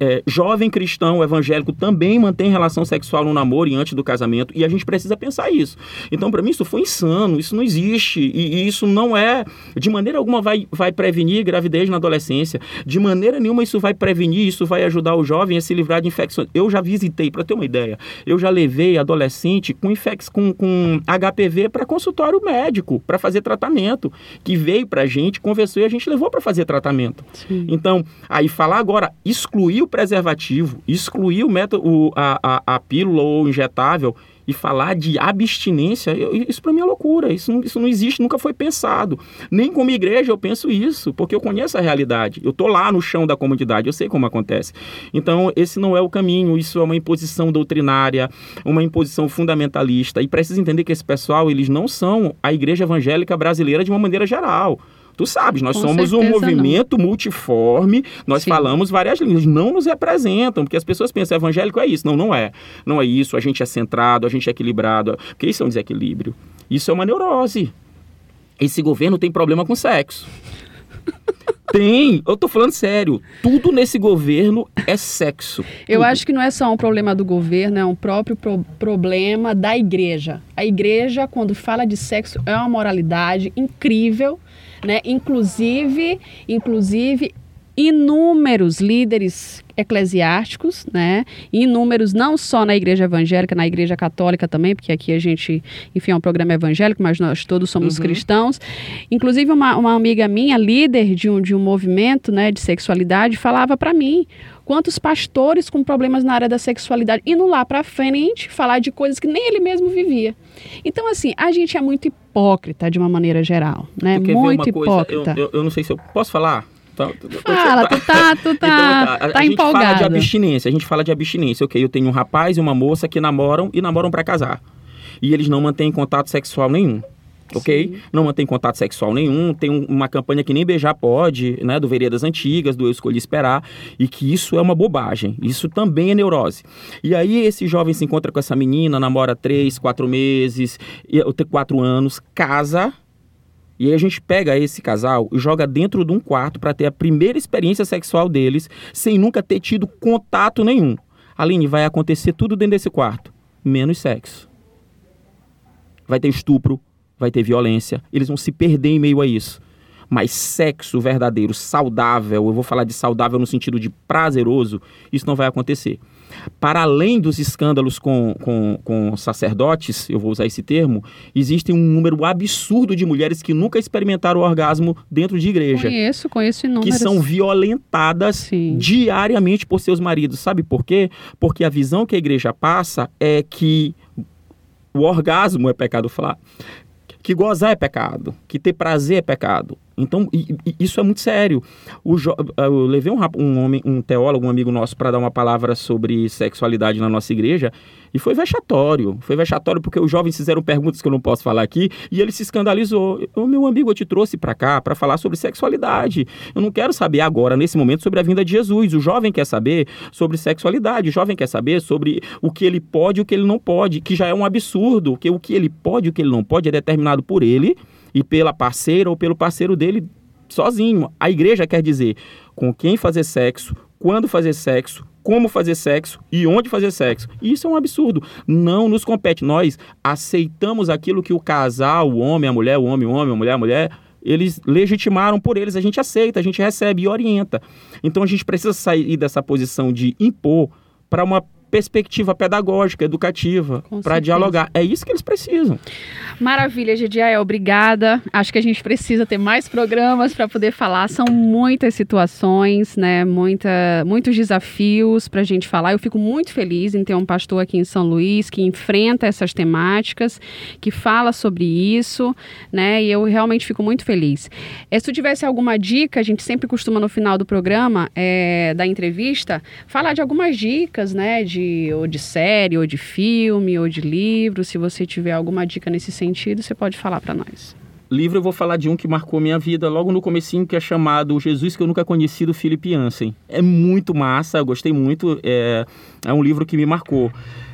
É, jovem cristão evangélico também mantém relação sexual no namoro e antes do casamento, e a gente precisa pensar isso. Então, para mim, isso foi insano, isso não existe, e, e, isso não é, de maneira alguma, vai, vai prevenir gravidez na adolescência, de maneira nenhuma isso vai prevenir, isso vai ajudar o jovem a se livrar de infecções. Eu já visitei, para ter uma ideia, eu já levei adolescente com, infex, com, com HPV para consultório médico, para fazer tratamento, que veio para a gente, conversou e a gente levou para fazer tratamento. Sim. Então, aí falar agora, excluir o preservativo, excluir o método, o, a, a, a pílula ou injetável, e falar de abstinência, eu, isso para mim é loucura. Isso não, isso não existe, nunca foi pensado. Nem como igreja eu penso isso, porque eu conheço a realidade. Eu tô lá no chão da comunidade, eu sei como acontece. Então, esse não é o caminho, isso é uma imposição doutrinária, uma imposição fundamentalista. E precisa entender que esse pessoal, eles não são a igreja evangélica brasileira de uma maneira geral. Tu sabes, nós Com somos um movimento não. multiforme, nós Sim. falamos várias línguas, não nos representam, porque as pessoas pensam evangélico é isso. Não, não é. Não é isso, a gente é centrado, a gente é equilibrado, porque isso é um desequilíbrio. Isso é uma neurose. Esse governo tem problema com sexo. Tem, eu tô falando sério. Tudo nesse governo é sexo. Eu acho que não é só um problema do governo, é um próprio pro problema da igreja. A igreja, quando fala de sexo, é uma moralidade incrível né? Inclusive, inclusive inúmeros líderes eclesiásticos, né? Inúmeros não só na igreja evangélica, na igreja católica também, porque aqui a gente, enfim, é um programa evangélico, mas nós todos somos uhum. cristãos. Inclusive uma, uma amiga minha, líder de um, de um movimento, né, de sexualidade, falava para mim quantos pastores com problemas na área da sexualidade indo lá para frente falar de coisas que nem ele mesmo vivia. Então, assim, a gente é muito hipócrita de uma maneira geral, né? Muito hipócrita. Eu, eu, eu, não sei se eu posso falar. Tá, fala, tu tá, tu tá, então, tá, a, tá a empolgado. gente fala de abstinência, a gente fala de abstinência. Ok, eu tenho um rapaz e uma moça que namoram e namoram para casar. E eles não mantêm contato sexual nenhum ok? Sim. Não mantém contato sexual nenhum, tem um, uma campanha que nem beijar pode, né, do Veredas Antigas, do Eu Escolhi Esperar, e que isso é uma bobagem, isso também é neurose. E aí esse jovem se encontra com essa menina, namora três, quatro meses, quatro anos, casa, e aí a gente pega esse casal e joga dentro de um quarto para ter a primeira experiência sexual deles, sem nunca ter tido contato nenhum. Aline, vai acontecer tudo dentro desse quarto, menos sexo. Vai ter estupro, vai ter violência, eles vão se perder em meio a isso. Mas sexo verdadeiro, saudável, eu vou falar de saudável no sentido de prazeroso, isso não vai acontecer. Para além dos escândalos com, com, com, sacerdotes, eu vou usar esse termo, existe um número absurdo de mulheres que nunca experimentaram o orgasmo dentro de igreja. Conheço, conheço inúmeras. Que são violentadas Sim. diariamente por seus maridos. Sabe por quê? Porque a visão que a igreja passa é que o orgasmo é pecado falar que gozar é pecado, que ter prazer é pecado. Então, isso é muito sério. O jo... Eu levei um, um, homem, um teólogo, um amigo nosso, para dar uma palavra sobre sexualidade na nossa igreja. E foi vexatório. Foi vexatório porque os jovens fizeram perguntas que eu não posso falar aqui e ele se escandalizou. O meu amigo, eu te trouxe para cá para falar sobre sexualidade. Eu não quero saber agora, nesse momento, sobre a vinda de Jesus. O jovem quer saber sobre sexualidade. O jovem quer saber sobre o que ele pode e o que ele não pode, que já é um absurdo. Que o que ele pode e o que ele não pode é determinado por ele e pela parceira ou pelo parceiro dele sozinho. A igreja quer dizer com quem fazer sexo, quando fazer sexo, como fazer sexo e onde fazer sexo. Isso é um absurdo. Não nos compete. Nós aceitamos aquilo que o casal, o homem, a mulher, o homem, o homem, a mulher, a mulher, eles legitimaram por eles. A gente aceita, a gente recebe e orienta. Então a gente precisa sair dessa posição de impor para uma perspectiva pedagógica, educativa, para dialogar. É isso que eles precisam. Maravilha, Gediael, obrigada. Acho que a gente precisa ter mais programas para poder falar. São muitas situações, né? Muita, muitos desafios para a gente falar. Eu fico muito feliz em ter um pastor aqui em São Luís que enfrenta essas temáticas, que fala sobre isso, né? E eu realmente fico muito feliz. É, se tu tivesse alguma dica, a gente sempre costuma no final do programa, é, da entrevista, falar de algumas dicas, né? De de ou de série, ou de filme, ou de livro. Se você tiver alguma dica nesse sentido, você pode falar para nós. Livro eu vou falar de um que marcou minha vida logo no comecinho, que é chamado Jesus que eu nunca conheci, do Philip Jansen. É muito massa, eu gostei muito, é, é um livro que me marcou.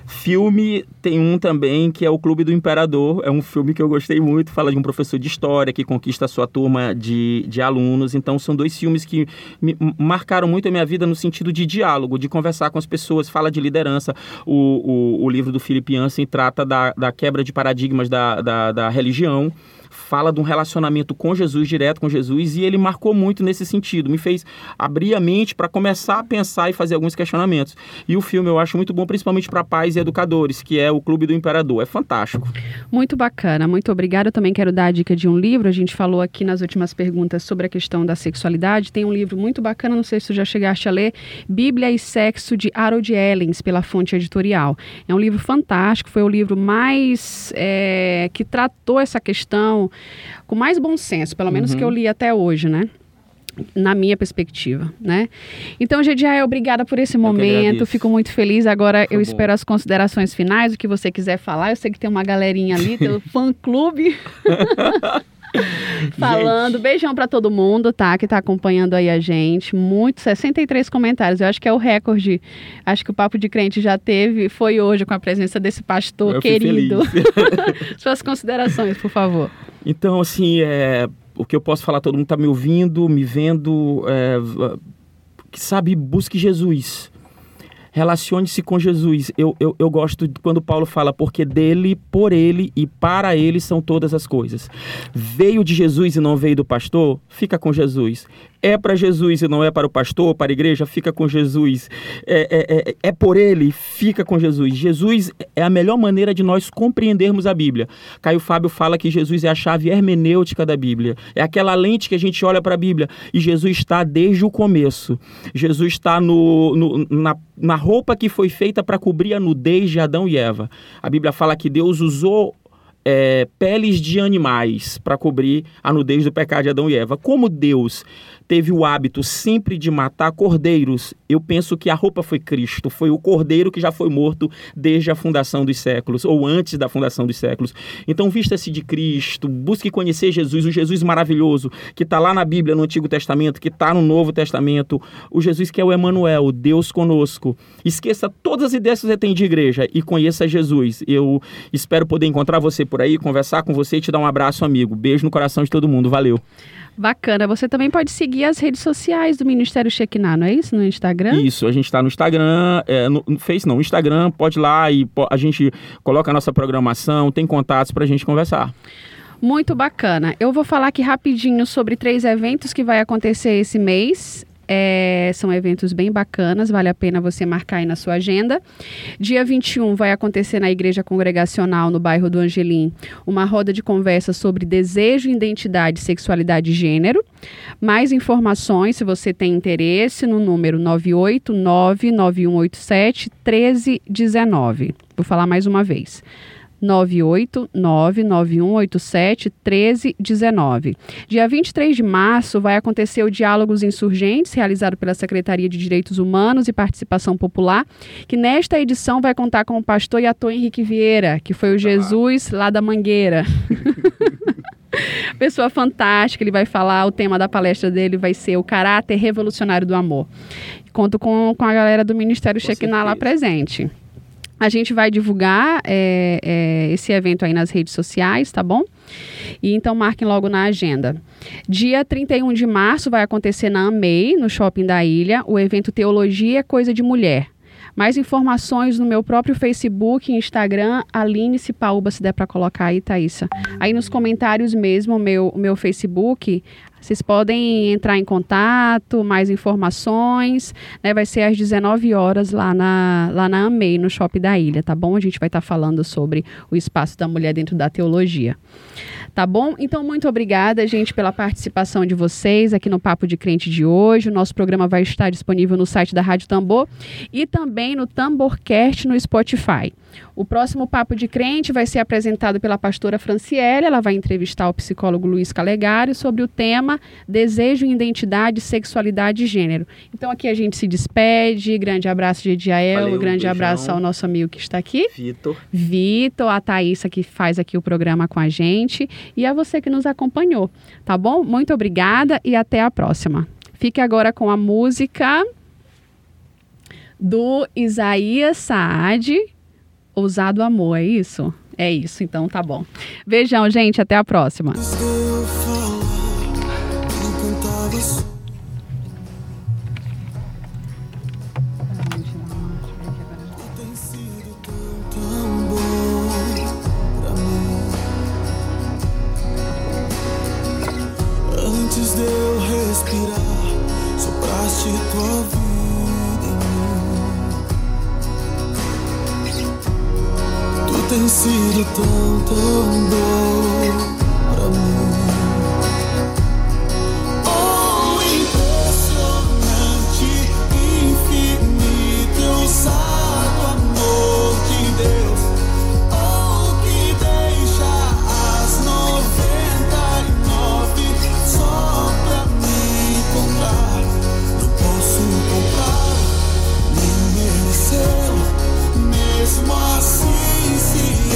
Filme tem um também que é o Clube do Imperador. É um filme que eu gostei muito. Fala de um professor de história que conquista a sua turma de, de alunos. Então, são dois filmes que me marcaram muito a minha vida no sentido de diálogo, de conversar com as pessoas. Fala de liderança. O, o, o livro do Philip Yancey trata da, da quebra de paradigmas da, da, da religião fala de um relacionamento com Jesus, direto com Jesus, e ele marcou muito nesse sentido, me fez abrir a mente para começar a pensar e fazer alguns questionamentos. E o filme eu acho muito bom, principalmente para pais e educadores, que é o Clube do Imperador. É fantástico. Muito bacana, muito obrigada. Eu também quero dar a dica de um livro. A gente falou aqui nas últimas perguntas sobre a questão da sexualidade. Tem um livro muito bacana, não sei se tu já chegaste a ler, Bíblia e Sexo, de Harold Ellens, pela fonte editorial. É um livro fantástico, foi o livro mais é, que tratou essa questão com mais bom senso, pelo menos uhum. que eu li até hoje, né? na minha perspectiva, né? Então, Gediael, obrigada por esse momento. Fico muito feliz. Agora Foi eu bom. espero as considerações finais, o que você quiser falar. Eu sei que tem uma galerinha ali, tem o fã clube. Falando, gente. beijão para todo mundo, tá? Que tá acompanhando aí a gente. Muito, 63 comentários. Eu acho que é o recorde. Acho que o Papo de Crente já teve, foi hoje com a presença desse pastor eu querido. Suas considerações, por favor. Então, assim, é, o que eu posso falar, todo mundo está me ouvindo, me vendo, é, que sabe, busque Jesus. Relacione-se com Jesus. Eu, eu, eu gosto quando Paulo fala, porque dele, por ele e para ele são todas as coisas. Veio de Jesus e não veio do pastor? Fica com Jesus é para Jesus e não é para o pastor, para a igreja, fica com Jesus. É, é, é, é, por ele, fica com Jesus. Jesus é a melhor maneira de nós compreendermos a Bíblia. Caio Fábio fala que Jesus é a chave hermenêutica da Bíblia. É aquela lente que a gente olha para a Bíblia e Jesus está desde o começo. Jesus está no, no na, na roupa que foi feita para cobrir a nudez de Adão e Eva. A Bíblia fala que Deus usou é, peles de animais para cobrir a nudez do pecado de Adão e Eva. Como Deus teve o hábito sempre de matar cordeiros, eu penso que a roupa foi Cristo, foi o cordeiro que já foi morto desde a fundação dos séculos, ou antes da fundação dos séculos. Então, vista-se de Cristo, busque conhecer Jesus, o Jesus maravilhoso, que está lá na Bíblia, no Antigo Testamento, que está no Novo Testamento, o Jesus que é o Emanuel, Deus conosco. Esqueça todas as ideias que você tem de igreja e conheça Jesus. Eu espero poder encontrar você por aí, conversar com você e te dar um abraço, amigo. Beijo no coração de todo mundo. Valeu. Bacana. Você também pode seguir as redes sociais do Ministério Shekinah, não é isso? No Instagram? Isso, a gente está no Instagram, é, no, no Face não, no Instagram, pode ir lá e a gente coloca a nossa programação, tem contatos para a gente conversar. Muito bacana. Eu vou falar aqui rapidinho sobre três eventos que vai acontecer esse mês. É, são eventos bem bacanas, vale a pena você marcar aí na sua agenda. Dia 21 vai acontecer na Igreja Congregacional, no bairro do Angelim, uma roda de conversa sobre desejo, identidade, sexualidade e gênero. Mais informações, se você tem interesse, no número 9899187 1319. Vou falar mais uma vez. 98991871319. Dia 23 de março vai acontecer o Diálogos Insurgentes, realizado pela Secretaria de Direitos Humanos e Participação Popular, que nesta edição vai contar com o pastor e ator Henrique Vieira, que foi o Jesus lá da Mangueira. Pessoa fantástica, ele vai falar, o tema da palestra dele vai ser o caráter revolucionário do amor. Conto com, com a galera do Ministério Shekinah lá presente. A gente vai divulgar é, é, esse evento aí nas redes sociais, tá bom? E então marquem logo na agenda. Dia 31 de março vai acontecer na AMEI, no Shopping da Ilha, o evento Teologia é Coisa de Mulher. Mais informações no meu próprio Facebook, Instagram, Aline Cipaúba, se der para colocar aí, Thaisa. Aí nos comentários mesmo, o meu, meu Facebook, vocês podem entrar em contato, mais informações, né? Vai ser às 19 horas lá na, lá na AMEI, no Shopping da Ilha, tá bom? A gente vai estar tá falando sobre o espaço da mulher dentro da teologia. Tá bom? Então, muito obrigada, gente, pela participação de vocês aqui no Papo de Crente de hoje. O nosso programa vai estar disponível no site da Rádio Tambor e também no Tamborcast no Spotify. O próximo Papo de Crente vai ser apresentado pela pastora Franciele. Ela vai entrevistar o psicólogo Luiz Calegari sobre o tema Desejo, Identidade, Sexualidade e Gênero. Então aqui a gente se despede. Grande abraço de Ediael. Valeu, grande beijão. abraço ao nosso amigo que está aqui. Vitor. Vitor, a Thaísa que faz aqui o programa com a gente. E a você que nos acompanhou. Tá bom? Muito obrigada e até a próxima. Fique agora com a música do Isaías Saad Ousado Amor, é isso? É isso, então tá bom. Beijão, gente, até a próxima. Antes de eu respirar, sopraste tua vida. tem sido tão, tão bom.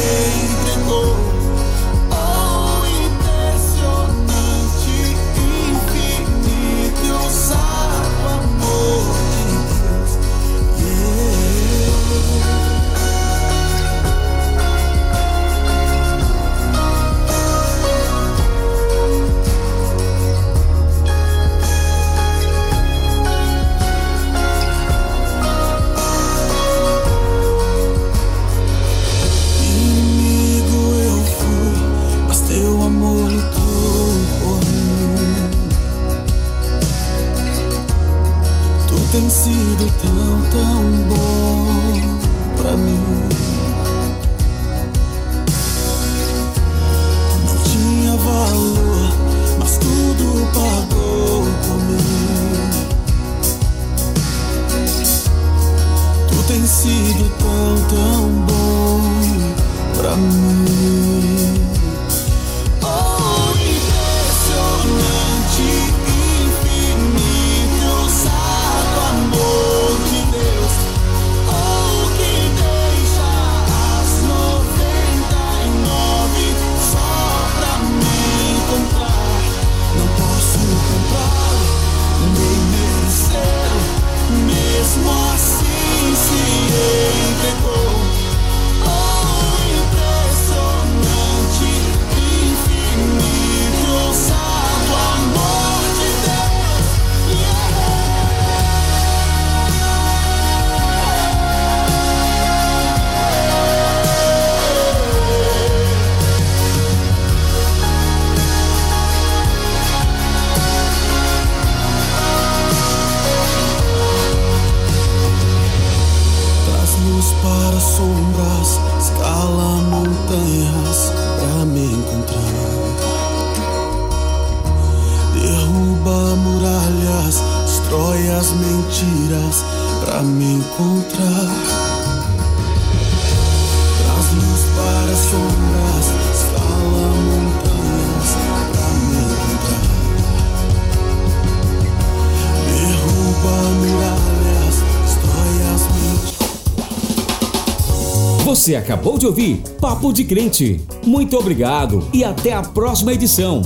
me tão bom. acabou de ouvir Papo de Crente. Muito obrigado e até a próxima edição.